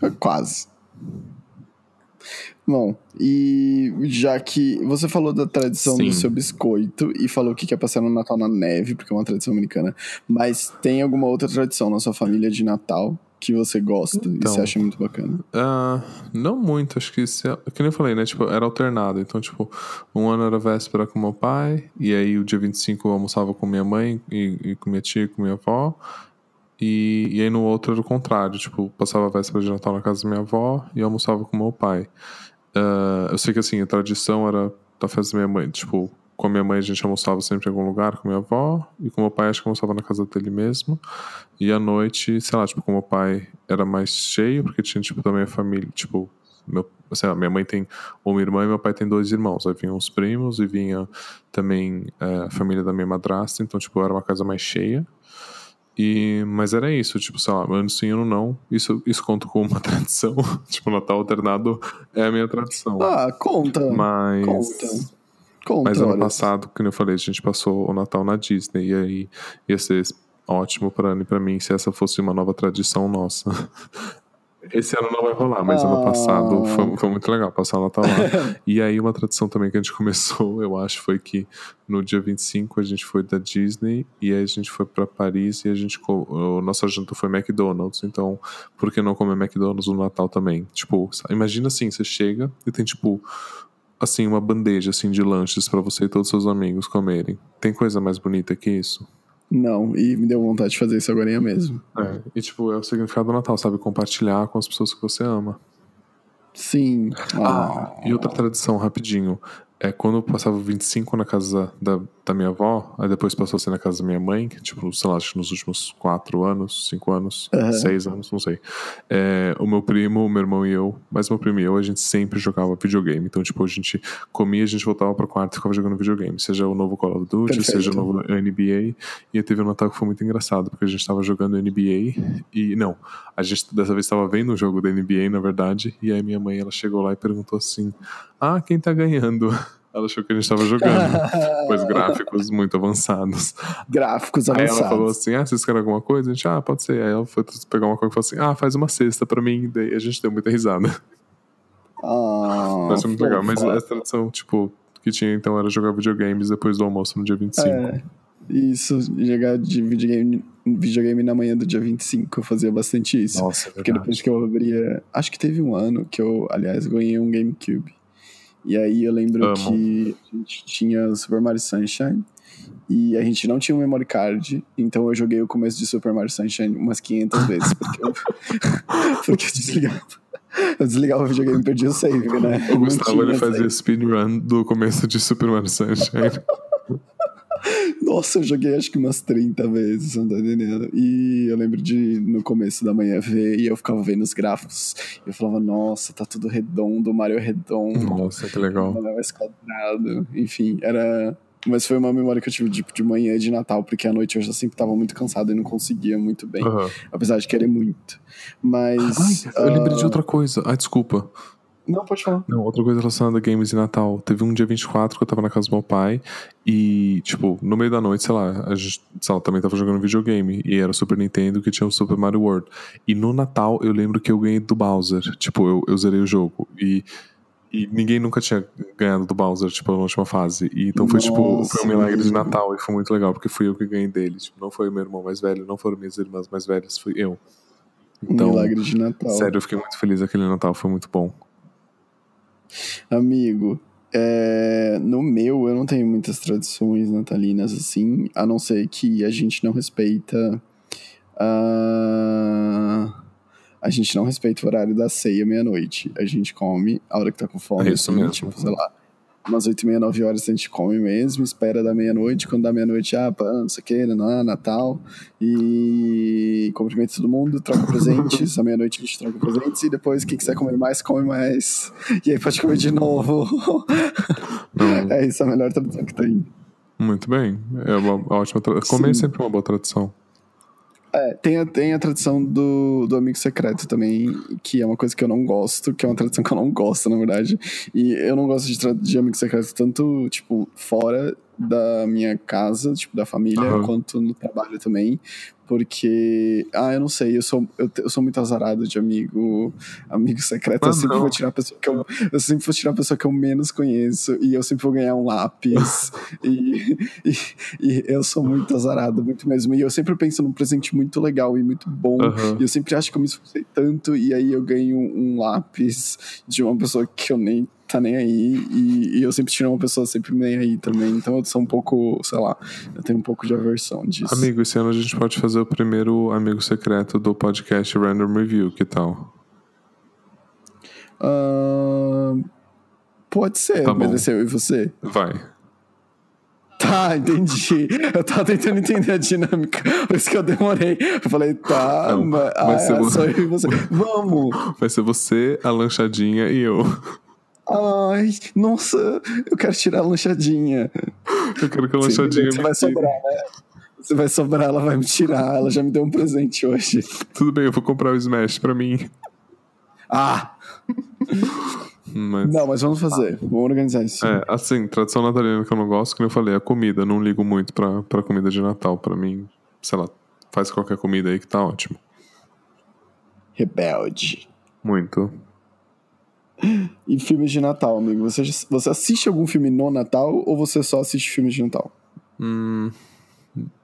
Foi quase. Bom, e já que você falou da tradição Sim. do seu biscoito e falou que quer passar no Natal na neve, porque é uma tradição americana, mas tem alguma outra tradição na sua família de Natal que você gosta e Então. você acha muito bacana? Ah, não muito, acho que se, que nem eu falei, né? Tipo, era alternado. Então, tipo, um ano era véspera com meu pai, e aí o dia 25 eu almoçava com minha mãe e, e com minha tia e com minha avó. E, e aí no outro era o contrário, tipo, passava a véspera de Natal na casa da minha avó e almoçava com meu pai. Ah, eu sei que assim, a tradição era da festa da minha mãe, tipo, com a minha mãe a gente almoçava sempre em algum lugar com minha avó, e com meu pai acho que almoçava na casa dele mesmo. E à noite, sei lá, tipo, com meu pai era mais cheio, porque tinha, tipo, também a família, tipo, meu, sei lá, minha mãe tem uma irmã e meu pai tem dois irmãos. Aí vinham os primos e vinha também eh, a família da minha madrasta, então, tipo, era uma casa mais cheia. E, mas era isso, tipo, sei lá, ano sim, ano não. Isso, isso conta como uma tradição. tipo, Natal alternado é a minha tradição. Ah, conta. Mas. Conta. Conta, Mas ano olha. passado, como eu falei, a gente passou o Natal na Disney. E aí ia ser ótimo pra Ana e pra mim se essa fosse uma nova tradição nossa. Esse ano não vai rolar, mas ano Ah. passado foi, foi muito legal passar o Natal lá. e aí uma tradição também que a gente começou, eu acho, foi que no dia 25 a gente foi da Disney e aí a gente foi pra Paris e a gente o nossa janta foi McDonald's. Então, por que não comer McDonald's no Natal também? Tipo, imagina assim, você chega e tem tipo assim uma bandeja assim de lanches pra você e todos os seus amigos comerem. Tem coisa mais bonita que isso? Não, e me deu vontade de fazer isso agora mesmo. É, e tipo, é o significado do Natal, sabe? Compartilhar com as pessoas que você ama. Sim. Ah, Ah, e outra tradição, rapidinho. É quando eu passava o 25 na casa da, da minha avó, aí depois passou a ser na casa da minha mãe, que, tipo, sei lá, acho que nos últimos 4 anos, 5 anos, Aham. 6 anos, não sei. É, o meu primo, o meu irmão e eu, mas meu primo e eu, a gente sempre jogava videogame. Então, tipo, a gente comia, a gente voltava pro quarto e ficava jogando videogame. Seja o novo Call of Duty, Perfeito. seja o novo NBA. E teve um Natal que foi muito engraçado, porque a gente tava jogando NBA e, não, a gente dessa vez estava vendo um jogo da NBA, na verdade, e aí minha mãe, ela chegou lá e perguntou assim, ah, quem tá ganhando? Ela achou que a gente tava jogando, pois gráficos muito avançados. Gráficos Aí ela falou avançados. assim, ah, vocês querem alguma coisa? A gente, ah, pode ser. Aí ela foi pegar uma coisa e falou assim, ah, faz uma cesta pra mim. Daí a gente deu muita risada. Ah, Mas foi muito legal. Mas essa tradição, tipo, que tinha então era jogar videogames depois do almoço no dia 25. É, isso, jogar de videogame, videogame na manhã do dia 25, eu fazia bastante isso. Nossa, é Porque depois que eu abria. Acho que teve um ano que eu, aliás, ganhei um GameCube. E aí eu lembro Amo. que a gente tinha Super Mario Sunshine. E a gente não tinha um memory card, então eu joguei o começo de Super Mario Sunshine umas 500 vezes, porque eu, porque eu desligava. Eu desligava o videogame e perdia o save, né? O Gustavo ele fazia speedrun do começo de Super Mario Sunshine. Nossa, eu joguei acho que umas 30 vezes, não tá entendendo? E eu lembro de no começo da manhã ver e eu ficava vendo os gráficos. E eu falava, nossa, tá tudo redondo, o Mario é redondo, Nossa, que legal. o Mario é mais quadrado. Enfim, era. Mas foi uma memória que eu tive tipo, de manhã de Natal, porque à noite eu já sempre tava muito cansado e não conseguia muito bem. Aham. Apesar de querer muito. Mas. Ai, eu lembrei ah, de outra coisa. Ai, desculpa. Não, pode falar. Não, outra coisa relacionada a games e Natal. Teve um dia 24 que eu tava na casa do meu pai e, tipo, no meio da noite, sei lá, a gente, sei lá, também tava jogando videogame e era o Super Nintendo que tinha o Super Mario World. E no Natal eu lembro que eu ganhei do Bowser. Tipo, eu, eu zerei o jogo e, e ninguém nunca tinha ganhado do Bowser, tipo, na última fase. E, então foi, tipo, Nossa, foi um milagre de. Natal e foi muito legal porque fui eu que ganhei dele. Tipo, não foi o meu irmão mais velho, não foram minhas irmãs mais velhas, fui eu. Então, milagre de Natal. sério, eu fiquei muito feliz aquele Natal, foi muito bom. Amigo, é, no meu eu não tenho muitas tradições natalinas assim, a não ser que a gente não respeita. ah, a gente não respeita o horário da ceia meia-noite. A gente come a hora que tá com fome. É isso assim, mesmo. Tipo, sei lá. Umas oito e meia, nove horas a gente come mesmo, espera da meia-noite, quando dá meia-noite, ah, pá, não sei o que, né, Natal, e cumprimenta todo mundo, troca presentes, à meia-noite a gente troca presentes, e depois quem quiser comer mais, come mais, e aí pode comer de novo. É isso, a melhor tradição que tem. Muito bem. É uma ótima tradição. Comer é sempre uma boa tradição. É, tem a, tem a tradição do, do amigo secreto também, que é uma coisa que eu não gosto, que é uma tradição que eu não gosto, na verdade. E eu não gosto de, de amigo secreto tanto, tipo, fora da minha casa, tipo, da família, Aham. quanto no trabalho também. Porque, ah, eu não sei, eu sou, eu, eu sou muito azarado de amigo, amigo secreto. Ah, eu sempre não. vou tirar a pessoa que eu, eu sempre vou tirar a pessoa que eu menos conheço, e eu sempre vou ganhar um lápis. e, e, e eu sou muito azarado, muito mesmo. E eu sempre penso num presente muito legal e muito bom. Aham. E eu sempre acho que eu me esforcei tanto, e aí eu ganho um lápis de uma pessoa que eu nem tá nem aí. E, e eu sempre tiro uma pessoa sempre nem aí também. Então eu sou um pouco, sei lá, eu tenho um pouco de aversão disso. Amigo, esse ano a gente pode fazer o primeiro amigo secreto do podcast Random Review, que tal? Ah, pode ser, Tá bom. obedeceu. E você? Vai. Tá, entendi. Eu tava tentando entender a dinâmica, por isso que eu demorei. Eu falei, tá, Não, mas, vai ah, ser é só eu e você. Vamos! Vai ser você, a lanchadinha e eu. Ai, nossa, eu quero tirar a lanchadinha. Eu quero que a lanchadinha você me vai sobrar, né? Se vai sobrar, ela vai me tirar. Ela já me deu um presente hoje. Tudo bem, eu vou comprar o Smash pra mim. Ah! Mas, Não, mas vamos fazer. Vamos organizar isso. é, assim, tradição natalina que eu não gosto, como eu falei, é a comida. Não ligo muito pra, pra comida de Natal. Pra mim, sei lá, faz qualquer comida aí que tá ótimo. Rebelde. Muito. E filmes de Natal, amigo? Você, você assiste algum filme no Natal ou você só assiste filmes de Natal? Hum,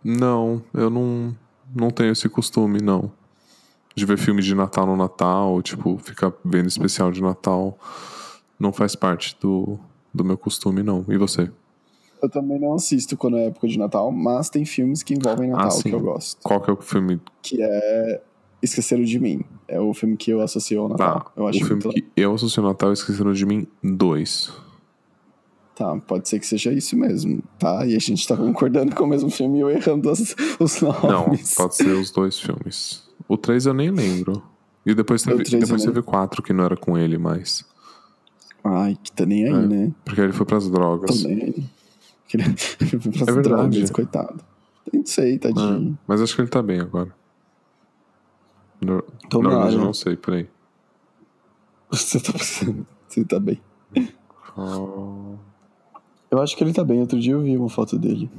não, eu não, não tenho esse costume, não. De ver filme de Natal no Natal, tipo, ficar vendo especial de Natal. Não faz parte do, do meu costume, não. E você? Eu também não assisto quando é época de Natal, mas tem filmes que envolvem Natal Ah, que eu gosto. Qual que é o filme? Que é Esqueceram de Mim. É o filme que eu associo ao Natal. Tá, eu acho o filme muito que eu associo ao Natal é Esqueceram de Mim 2. Tá, pode ser que seja isso mesmo, tá? E a gente tá concordando com o mesmo filme e eu errando os Não, nomes. pode ser os dois filmes. O 3 eu nem lembro. E depois teve, depois teve o 4 que não era com ele mais. Ai, que tá nem aí, É. né? Porque ele foi pras drogas. Que ele- ele foi pras É verdade. drogas, coitado. Não sei, tadinho. É, mas acho que ele tá bem agora. Tomara. verdade, eu não sei, peraí. Você tá pensando. Você tá bem. Oh, Eu acho que ele tá bem. Outro dia eu vi uma foto dele.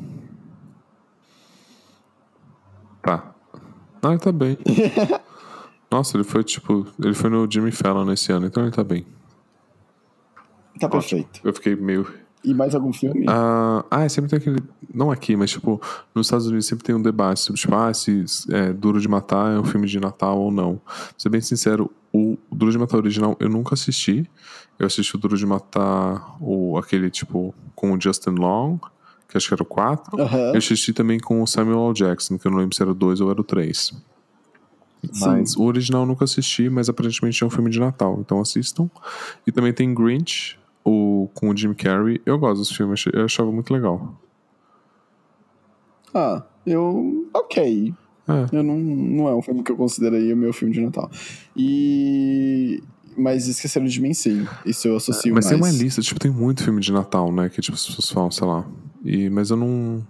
Tá. Ah, ele tá bem. Nossa, ele foi tipo. Ele foi no Jimmy Fallon nesse ano, então ele tá bem. Tá perfeito. Eu fiquei meio. E mais algum filme? Ah, ah, sempre tem aquele. Não aqui, mas tipo, nos Estados Unidos sempre tem um debate sobre, tipo, ah, se é, Duro de Matar é um filme de Natal ou não. Pra ser bem sincero, o Duro de Matar original eu nunca assisti. Eu assisti o Duro de Matar, o, aquele, tipo, com o Justin Long, que acho que era o 4. Aham. Eu assisti também com o Samuel L. Jackson, que eu não lembro se era o 2 ou era o 3. Mas o original eu nunca assisti, mas aparentemente é um filme de Natal, então assistam. E também tem Grinch, o, com o Jim Carrey. Eu gosto desse filme, achei- eu achava muito legal. Ah, eu. Ok. É. Eu não, não é um filme que eu consideraria o meu filme de Natal. E. Mas esqueceram de mim, sim. Isso eu associo Mas mais. tem uma lista, tipo, tem muito filme de Natal, né? Que tipo, as pessoas falam, sei lá. E, mas eu não.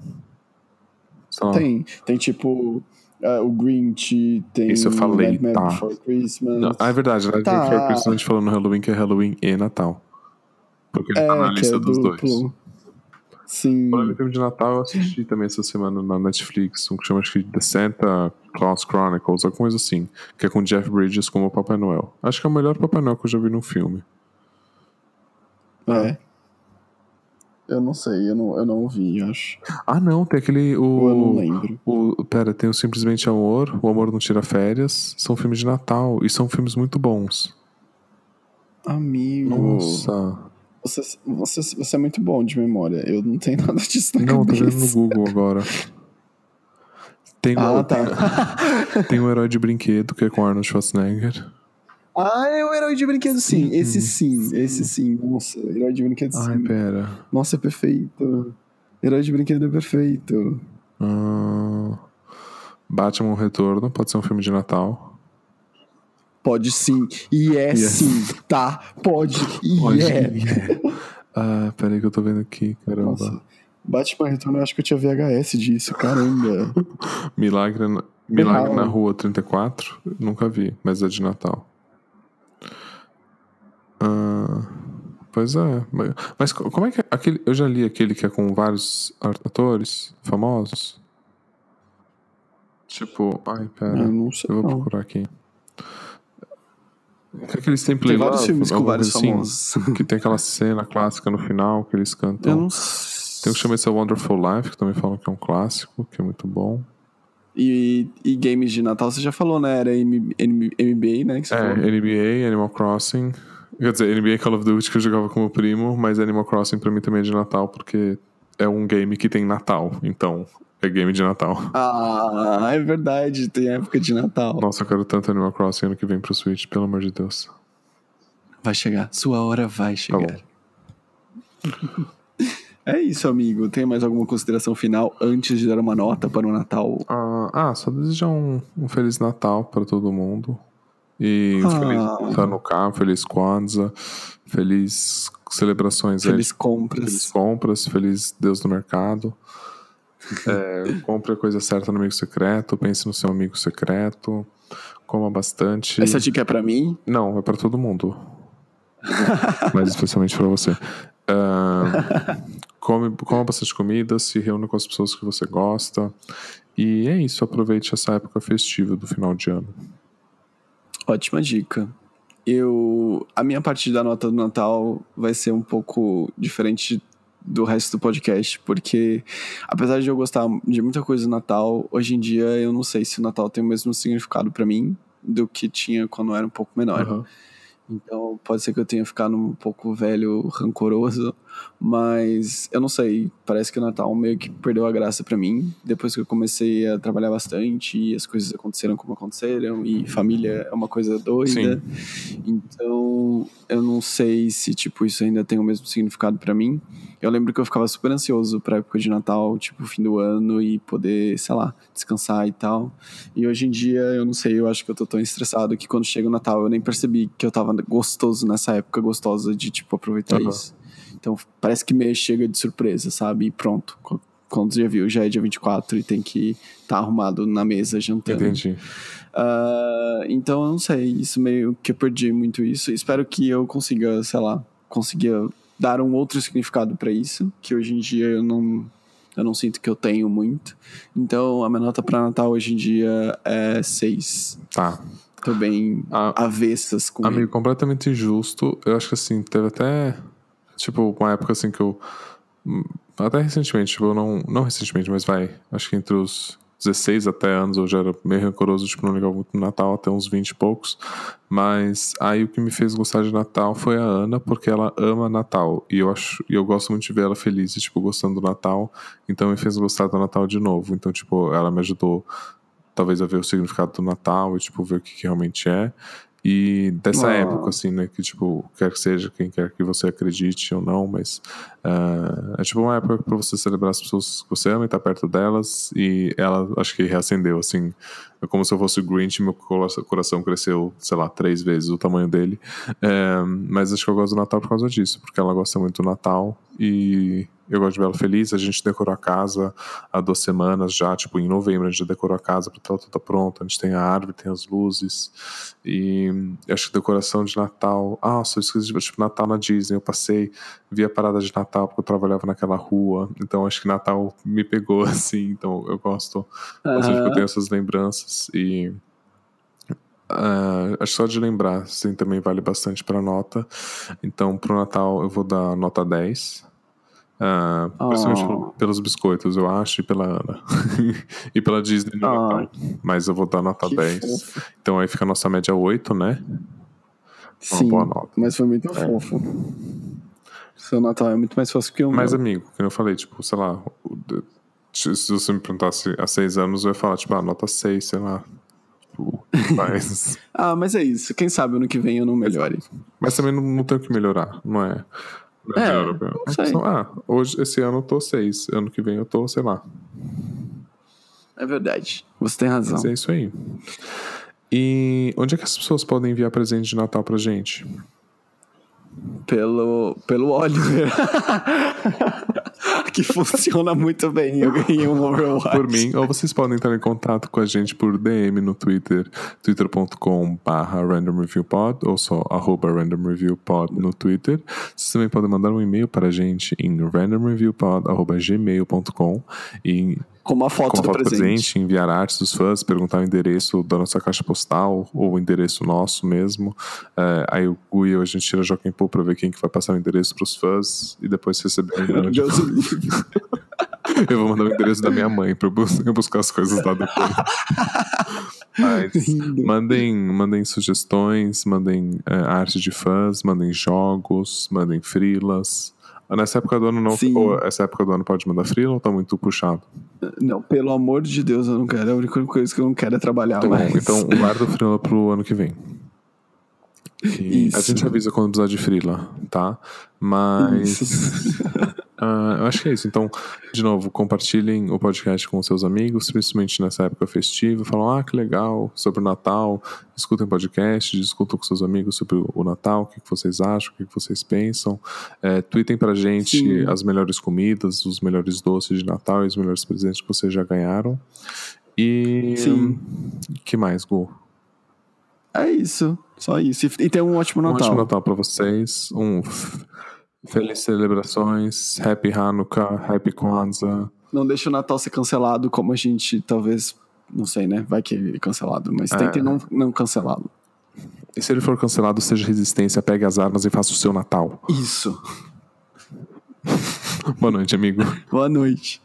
Sei lá. Tem. Tem tipo. ah, o Grinch, tem. Isso eu falei, Nightmare tá. Before Christmas. Não, ah, é verdade, né? Tá. Before Christmas a gente falou no Halloween que é Halloween e Natal. Porque ele tá na é, lista é dos duplo. dois. Sim. Falando em filme de Natal, eu assisti também essa semana na Netflix, um que chama acho que The Santa Claus Chronicles, alguma coisa assim, que é com Jeff Bridges como o Papai Noel. Acho que é o melhor Papai Noel que eu já vi num filme. É. Eu não sei, eu não, eu não ouvi, eu acho. Ah, não, tem aquele. Ou eu não O, lembro. o, pera, tem o Simplesmente Amor, O Amor Não Tira Férias. São filmes de Natal e são filmes muito bons. Amigo. Nossa. Você, você, você é muito bom de memória. Eu não tenho nada disso na Não, tô cabeça. vendo no Google agora. Tem, Ah, tá. tem o Herói de Brinquedo, que é com Arnold Schwarzenegger. ah, é o herói de brinquedo, sim. Esse sim, esse sim. Nossa, herói de brinquedo, Ai, sim. pera. Nossa, é perfeito. Herói de brinquedo é perfeito. Ah, Batman Retorno, pode ser um filme de Natal. Pode sim. E é Yes. sim, tá? Pode. E Pode é. Ah, peraí que eu tô vendo aqui, caramba. Nossa. Batman Retorno, eu acho que eu tinha VHS disso, caramba. Milagre, na, Milagre Real. na Rua 34, nunca vi, mas é de Natal. Ah, pois é, mas, mas co- como é que é aquele, eu já li aquele que é com vários atores famosos? Tipo, ai, pera, Eu não sei. eu vou procurar aqui. Que aqueles tem Tem vários filmes com vários assim, famosos. Que tem aquela cena clássica no final que eles cantam. Eu não Tem um que chama esse Wonderful Life, que também falam que é um clássico, que é muito bom. E, e games de Natal, você já falou, né? Era M- M- MBA, né? É, falou. NBA, Animal Crossing. Quer dizer, NBA Call of Duty que eu jogava com meu primo, mas Animal Crossing pra mim também é de Natal, porque é um game que tem Natal. Então, é game de Natal. Ah, é verdade, tem época de Natal. Nossa, eu quero tanto Animal Crossing ano que vem pro Switch, pelo amor de Deus. Vai chegar, sua hora vai chegar. Tá é isso, amigo. Tem mais alguma consideração final antes de dar uma nota para o Natal? Ah, ah, só desejar um, um Feliz Natal pra todo mundo. E Ah. Feliz Hanukkah, Feliz Kwanzaa, Feliz celebrações aí Feliz compras. Feliz compras, feliz Deus do mercado. É, compre a coisa certa no amigo secreto, pense no seu amigo secreto, coma bastante. Essa dica é pra mim? Não, é pra todo mundo. Mas especialmente pra você. Uh, come, coma bastante comida, se reúna com as pessoas que você gosta. E é isso, aproveite essa época festiva do final de ano. Ótima dica. Eu. A minha parte da nota do Natal vai ser um pouco diferente do resto do podcast, porque apesar de eu gostar de muita coisa do Natal, hoje em dia eu não sei se o Natal tem o mesmo significado para mim do que tinha quando eu era um pouco menor. Uhum. Então pode ser que eu tenha ficado um pouco velho, rancoroso, mas eu não sei. Parece que o Natal meio que perdeu a graça para mim depois que eu comecei a trabalhar bastante e as coisas aconteceram como aconteceram e família é uma coisa doida. Sim. Então eu não sei se tipo isso ainda tem o mesmo significado para mim. Eu lembro que eu ficava super ansioso pra época de Natal, tipo, fim do ano e poder, sei lá, descansar e tal. E hoje em dia, eu não sei, eu acho que eu tô tão estressado que quando chega o Natal eu nem percebi que eu tava gostoso nessa época gostosa de, tipo, aproveitar uhum. isso. Então parece que meio chega de surpresa, sabe? E pronto. Quando já viu, já é dia 24 e tem que estar tá arrumado na mesa jantando. Entendi. Uh, então eu não sei, isso meio que eu perdi muito isso. Espero que eu consiga, sei lá, consiga dar um outro significado para isso, que hoje em dia eu não, eu não sinto que eu tenho muito. Então a minha nota para Natal hoje em dia é 6. Tá. Tô bem a, avessas com Amigo, ele. completamente justo. Eu acho que assim, teve até. Tipo, uma época assim que eu. Hum, até recentemente, tipo, eu não. Não recentemente, mas vai. Acho que entre os 16 até anos eu já era meio rancoroso, tipo, não ligava muito no Natal, até uns 20 e poucos. Mas aí o que me fez gostar de Natal foi a Ana, porque ela ama Natal. E eu acho, eu gosto muito de ver ela feliz, tipo, gostando do Natal. Então me fez gostar do Natal de novo. Então, tipo, ela me ajudou talvez a ver o significado do Natal e, tipo, ver o que, que realmente é. E dessa oh. época, assim, né? Que, tipo, quer que seja quem quer que você acredite ou não, mas uh, é tipo uma época para você celebrar as pessoas que você ama e estar tá perto delas. E ela, acho que reacendeu, assim, é como se eu fosse o Grinch, meu coração cresceu, sei lá, três vezes o tamanho dele. É, mas acho que eu gosto do Natal por causa disso, porque ela gosta muito do Natal e eu gosto de ela feliz. A gente decorou a casa há duas semanas já, tipo, em novembro a gente já decorou a casa para ela toda pronta. A gente tem a árvore, tem as luzes. E acho que decoração de Natal. Ah, só esqueci de tipo, Natal na Disney. Eu passei, vi a parada de Natal porque eu trabalhava naquela rua. Então acho que Natal me pegou assim. Então eu gosto. Uhum. Ou seja, eu tenho essas lembranças e. Uh, acho só de lembrar, sim, também vale bastante para nota. Então, pro Natal eu vou dar nota 10. Principalmente oh. pelos biscoitos, eu acho, e pela Ana. e pela Disney no oh. Natal. Mas eu vou dar nota que 10. Fofo. Então aí fica a nossa média 8, né? Sim, mas foi muito é. fofo. Seu Natal é muito mais fácil que o Mas, meu. amigo, como eu falei, tipo, sei lá, se você me perguntasse há 6 anos, eu ia falar, tipo, ah, nota 6, sei lá. Mas... ah, mas é isso. Quem sabe ano que vem eu não melhore. Mas também não, não tenho que melhorar, não é? É, europeu. Então, ah, hoje, esse ano eu tô seis, ano que vem eu tô, sei lá. É verdade, você tem razão. Mas é isso aí. E onde é que as pessoas podem enviar presente de Natal pra gente? Pelo, pelo Oliver. que funciona muito bem. Eu ganhei um Overwatch. Por mim, ou vocês podem entrar em contato com a gente por DM no Twitter, twitter.com/barra randomreviewpod ou só arroba randomreviewpod no Twitter. Vocês também podem mandar um e-mail para a gente em randomreviewpod.gmail.com e com uma foto com uma do foto presente. presente. Enviar artes dos fãs, perguntar o endereço da nossa caixa postal ou o endereço nosso mesmo. É, aí o Gu e a gente tira Joaquim Pô pra ver quem que vai passar o endereço pros fãs e depois receber o endereço. eu vou mandar o endereço da minha mãe pra eu buscar as coisas lá depois. Mas mandem, mandem sugestões, mandem é, arte de fãs, mandem jogos, mandem frilas. Nessa época do ano não. Sim. Ou essa época do ano pode mandar frila ou tá muito puxado? Não, pelo amor de Deus, eu não quero. A única coisa que eu não quero é trabalhar tá mais. Bom, então guarda o frila pro ano que vem. A gente avisa quando precisar de frila, tá? Mas. Uh, eu acho que é isso. Então, de novo, compartilhem o podcast com seus amigos, principalmente nessa época festiva. Falam, ah, que legal, sobre o Natal. Escutem podcast, discutam com seus amigos sobre o Natal, o que vocês acham, o que vocês pensam. É, tweetem pra gente Sim. as melhores comidas, os melhores doces de Natal e os melhores presentes que vocês já ganharam. E. Sim. que mais, Gu? É isso. Só isso. E tem um ótimo Natal. Um ótimo Natal pra vocês. Um Feliz celebrações, Happy Hanukkah, Happy Kwanzaa. Não deixa o Natal ser cancelado como a gente talvez, não sei, né? Vai que ele é cancelado, mas é. tentem não, não cancelá-lo. E se ele for cancelado, seja resistência, pegue as armas e faça o seu Natal. Isso. Boa noite, amigo. Boa noite.